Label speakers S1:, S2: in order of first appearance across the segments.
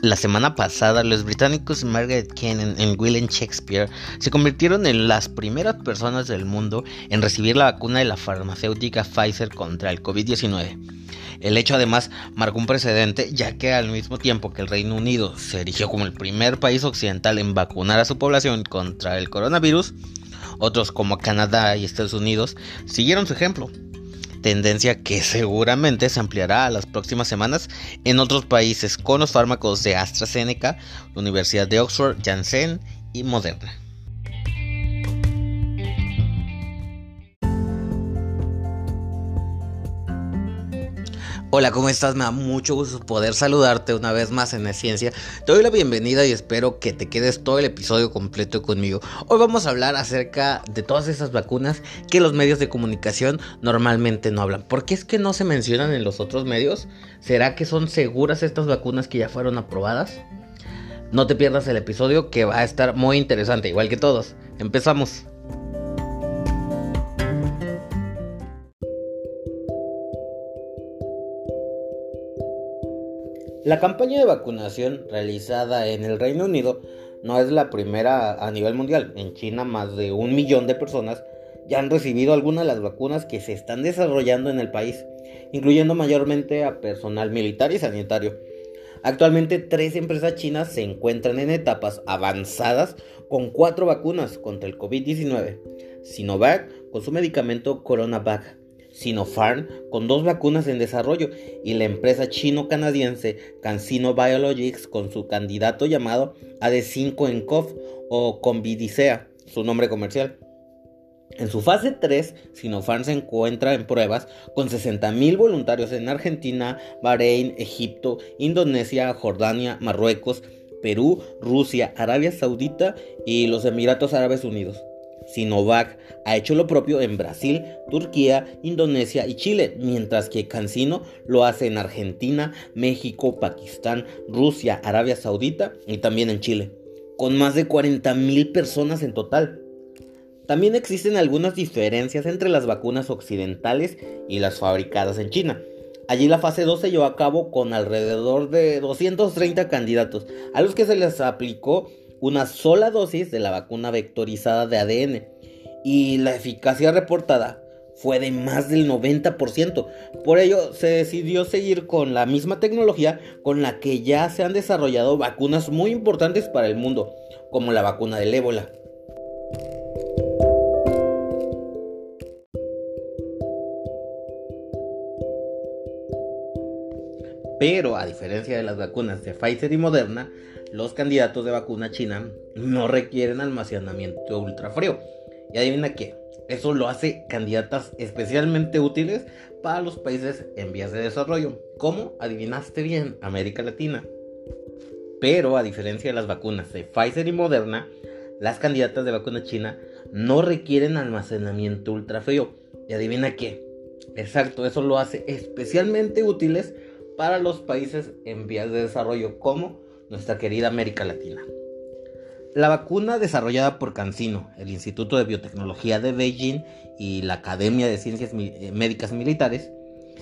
S1: La semana pasada, los británicos Margaret Kennan y William Shakespeare se convirtieron en las primeras personas del mundo en recibir la vacuna de la farmacéutica Pfizer contra el COVID-19. El hecho además marcó un precedente ya que al mismo tiempo que el Reino Unido se erigió como el primer país occidental en vacunar a su población contra el coronavirus, otros como Canadá y Estados Unidos siguieron su ejemplo tendencia que seguramente se ampliará a las próximas semanas en otros países con los fármacos de AstraZeneca, Universidad de Oxford, Janssen y Moderna. Hola, ¿cómo estás? Me da mucho gusto poder saludarte una vez más en ciencia. Te doy la bienvenida y espero que te quedes todo el episodio completo conmigo. Hoy vamos a hablar acerca de todas esas vacunas que los medios de comunicación normalmente no hablan. ¿Por qué es que no se mencionan en los otros medios? ¿Será que son seguras estas vacunas que ya fueron aprobadas? No te pierdas el episodio que va a estar muy interesante, igual que todos. Empezamos. La campaña de vacunación realizada en el Reino Unido no es la primera a nivel mundial. En China más de un millón de personas ya han recibido algunas de las vacunas que se están desarrollando en el país, incluyendo mayormente a personal militar y sanitario. Actualmente tres empresas chinas se encuentran en etapas avanzadas con cuatro vacunas contra el COVID-19. Sinovac con su medicamento CoronaVac, Sinopharm con dos vacunas en desarrollo y la empresa chino-canadiense CanSino Biologics con su candidato llamado AD5-NCoV o Convidicea, su nombre comercial. En su fase 3, Sinopharm se encuentra en pruebas con 60.000 voluntarios en Argentina, Bahrein, Egipto, Indonesia, Jordania, Marruecos, Perú, Rusia, Arabia Saudita y los Emiratos Árabes Unidos. Sinovac ha hecho lo propio en Brasil, Turquía, Indonesia y Chile, mientras que CanSino lo hace en Argentina, México, Pakistán, Rusia, Arabia Saudita y también en Chile, con más de 40.000 personas en total. También existen algunas diferencias entre las vacunas occidentales y las fabricadas en China. Allí la fase 2 se llevó a cabo con alrededor de 230 candidatos, a los que se les aplicó una sola dosis de la vacuna vectorizada de ADN y la eficacia reportada fue de más del 90%. Por ello se decidió seguir con la misma tecnología con la que ya se han desarrollado vacunas muy importantes para el mundo, como la vacuna del ébola. Pero a diferencia de las vacunas de Pfizer y Moderna, los candidatos de vacuna china no requieren almacenamiento ultrafrío. Y adivina qué, eso lo hace candidatas especialmente útiles para los países en vías de desarrollo, como adivinaste bien, América Latina. Pero a diferencia de las vacunas de Pfizer y Moderna, las candidatas de vacuna china no requieren almacenamiento ultrafrío. Y adivina qué, exacto, eso lo hace especialmente útiles para los países en vías de desarrollo como nuestra querida América Latina. La vacuna desarrollada por CanSino, el Instituto de Biotecnología de Beijing y la Academia de Ciencias eh, Médicas Militares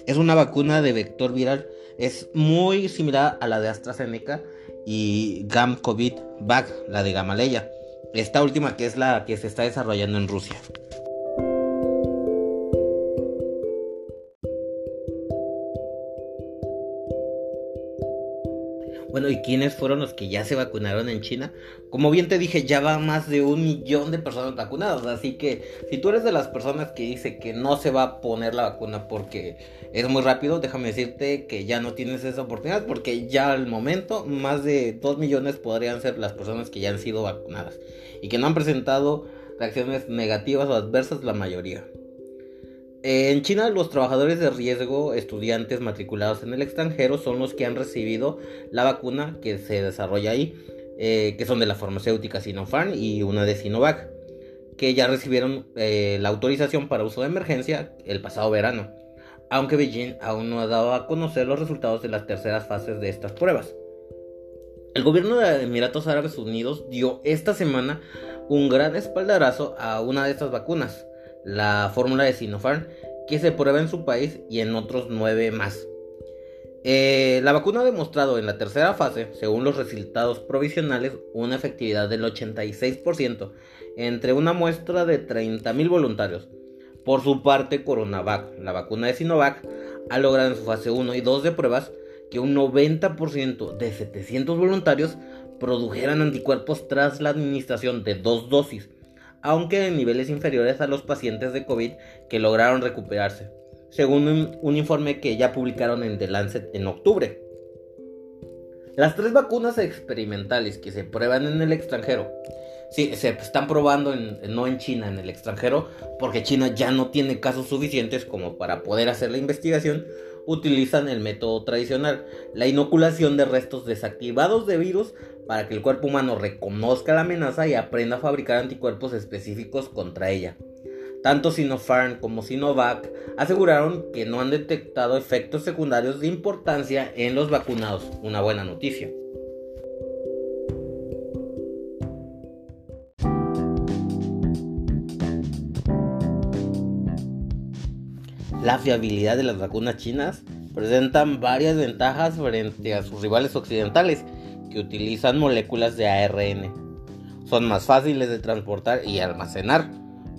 S1: es una vacuna de vector viral. Es muy similar a la de AstraZeneca y GAM-COVID-Vac, la de Gamaleya. Esta última que es la que se está desarrollando en Rusia. Bueno, ¿y quiénes fueron los que ya se vacunaron en China? Como bien te dije, ya va más de un millón de personas vacunadas. Así que si tú eres de las personas que dice que no se va a poner la vacuna porque es muy rápido, déjame decirte que ya no tienes esa oportunidad porque ya al momento más de 2 millones podrían ser las personas que ya han sido vacunadas y que no han presentado reacciones negativas o adversas la mayoría. En China los trabajadores de riesgo, estudiantes matriculados en el extranjero, son los que han recibido la vacuna que se desarrolla ahí, eh, que son de la farmacéutica Sinopharm y una de Sinovac, que ya recibieron eh, la autorización para uso de emergencia el pasado verano, aunque Beijing aún no ha dado a conocer los resultados de las terceras fases de estas pruebas. El gobierno de Emiratos Árabes Unidos dio esta semana un gran espaldarazo a una de estas vacunas, la fórmula de Sinopharm que se prueba en su país y en otros nueve más. Eh, la vacuna ha demostrado en la tercera fase, según los resultados provisionales, una efectividad del 86% entre una muestra de 30.000 voluntarios. Por su parte, Coronavac, la vacuna de Sinovac, ha logrado en su fase 1 y 2 de pruebas que un 90% de 700 voluntarios produjeran anticuerpos tras la administración de dos dosis, aunque en niveles inferiores a los pacientes de COVID que lograron recuperarse según un, informe que ya publicaron en The Lancet en octubre. Las tres vacunas experimentales que se prueban en el extranjero, sí, se están probando no en China, en el extranjero, porque China ya no tiene casos suficientes como para poder hacer la investigación, utilizan el método tradicional, la inoculación de restos desactivados de virus para que el cuerpo humano reconozca la amenaza y aprenda a fabricar anticuerpos específicos contra ella. Tanto Sinopharm como Sinovac aseguraron que no han detectado efectos secundarios de importancia en los vacunados. Una buena noticia. La fiabilidad de las vacunas chinas presentan varias ventajas frente a sus rivales occidentales que utilizan moléculas de ARN. Son más fáciles de transportar y almacenar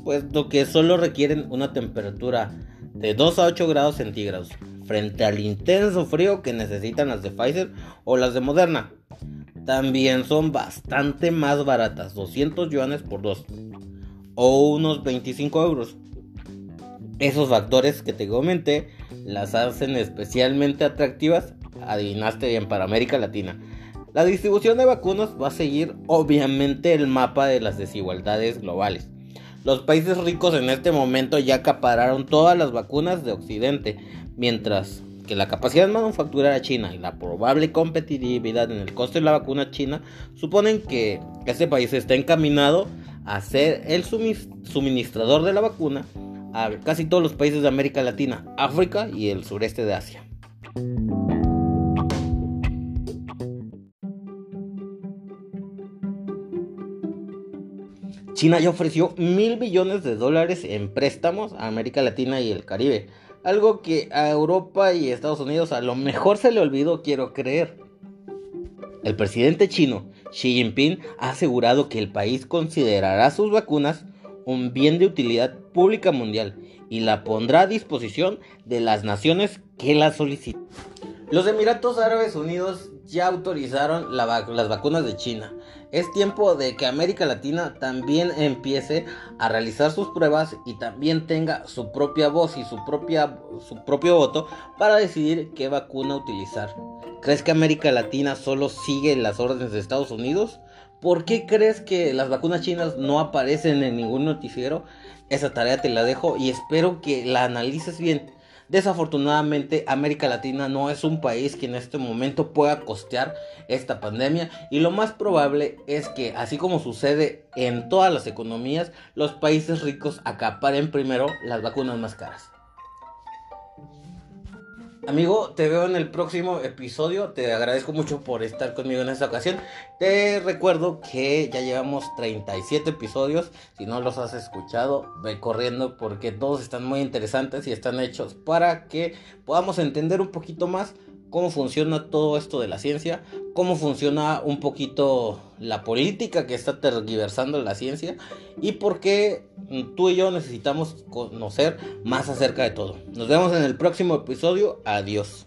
S1: puesto que solo requieren una temperatura de 2 a 8 grados centígrados, frente al intenso frío que necesitan las de Pfizer o las de Moderna. También son bastante más baratas, 200 yuanes por dos, o unos 25 euros. Esos factores que te comenté las hacen especialmente atractivas, adivinaste bien, para América Latina. La distribución de vacunas va a seguir obviamente el mapa de las desigualdades globales. Los países ricos en este momento ya acapararon todas las vacunas de Occidente, mientras que la capacidad manufacturera china y la probable competitividad en el coste de la vacuna china suponen que este país está encaminado a ser el suministrador de la vacuna a casi todos los países de América Latina, África y el sureste de Asia. China ya ofreció mil billones de dólares en préstamos a América Latina y el Caribe. Algo que a Europa y Estados Unidos a lo mejor se le olvidó, quiero creer. El presidente chino, Xi Jinping, ha asegurado que el país considerará sus vacunas un bien de utilidad pública mundial y la pondrá a disposición de las naciones que la soliciten. Los Emiratos Árabes Unidos ya autorizaron las vacunas de China. Es tiempo de que América Latina también empiece a realizar sus pruebas y también tenga su propia voz y su, propia, su propio voto para decidir qué vacuna utilizar. ¿Crees que América Latina solo sigue las órdenes de Estados Unidos? ¿Por qué crees que las vacunas chinas no aparecen en ningún noticiero? Esa tarea te la dejo y espero que la analices bien. Desafortunadamente, América Latina no es un país que en este momento pueda costear esta pandemia y lo más probable es que, así como sucede en todas las economías, los países ricos acaparen primero las vacunas más caras. Amigo, te veo en el próximo episodio. Te agradezco mucho por estar conmigo en esta ocasión. Te recuerdo que ya llevamos 37 episodios. Si no los has escuchado, ve corriendo porque todos están muy interesantes y están hechos para que podamos entender un poquito más cómo funciona todo esto de la ciencia, cómo funciona un poquito la política que está tergiversando la ciencia y por qué tú y yo necesitamos conocer más acerca de todo. Nos vemos en el próximo episodio. Adiós.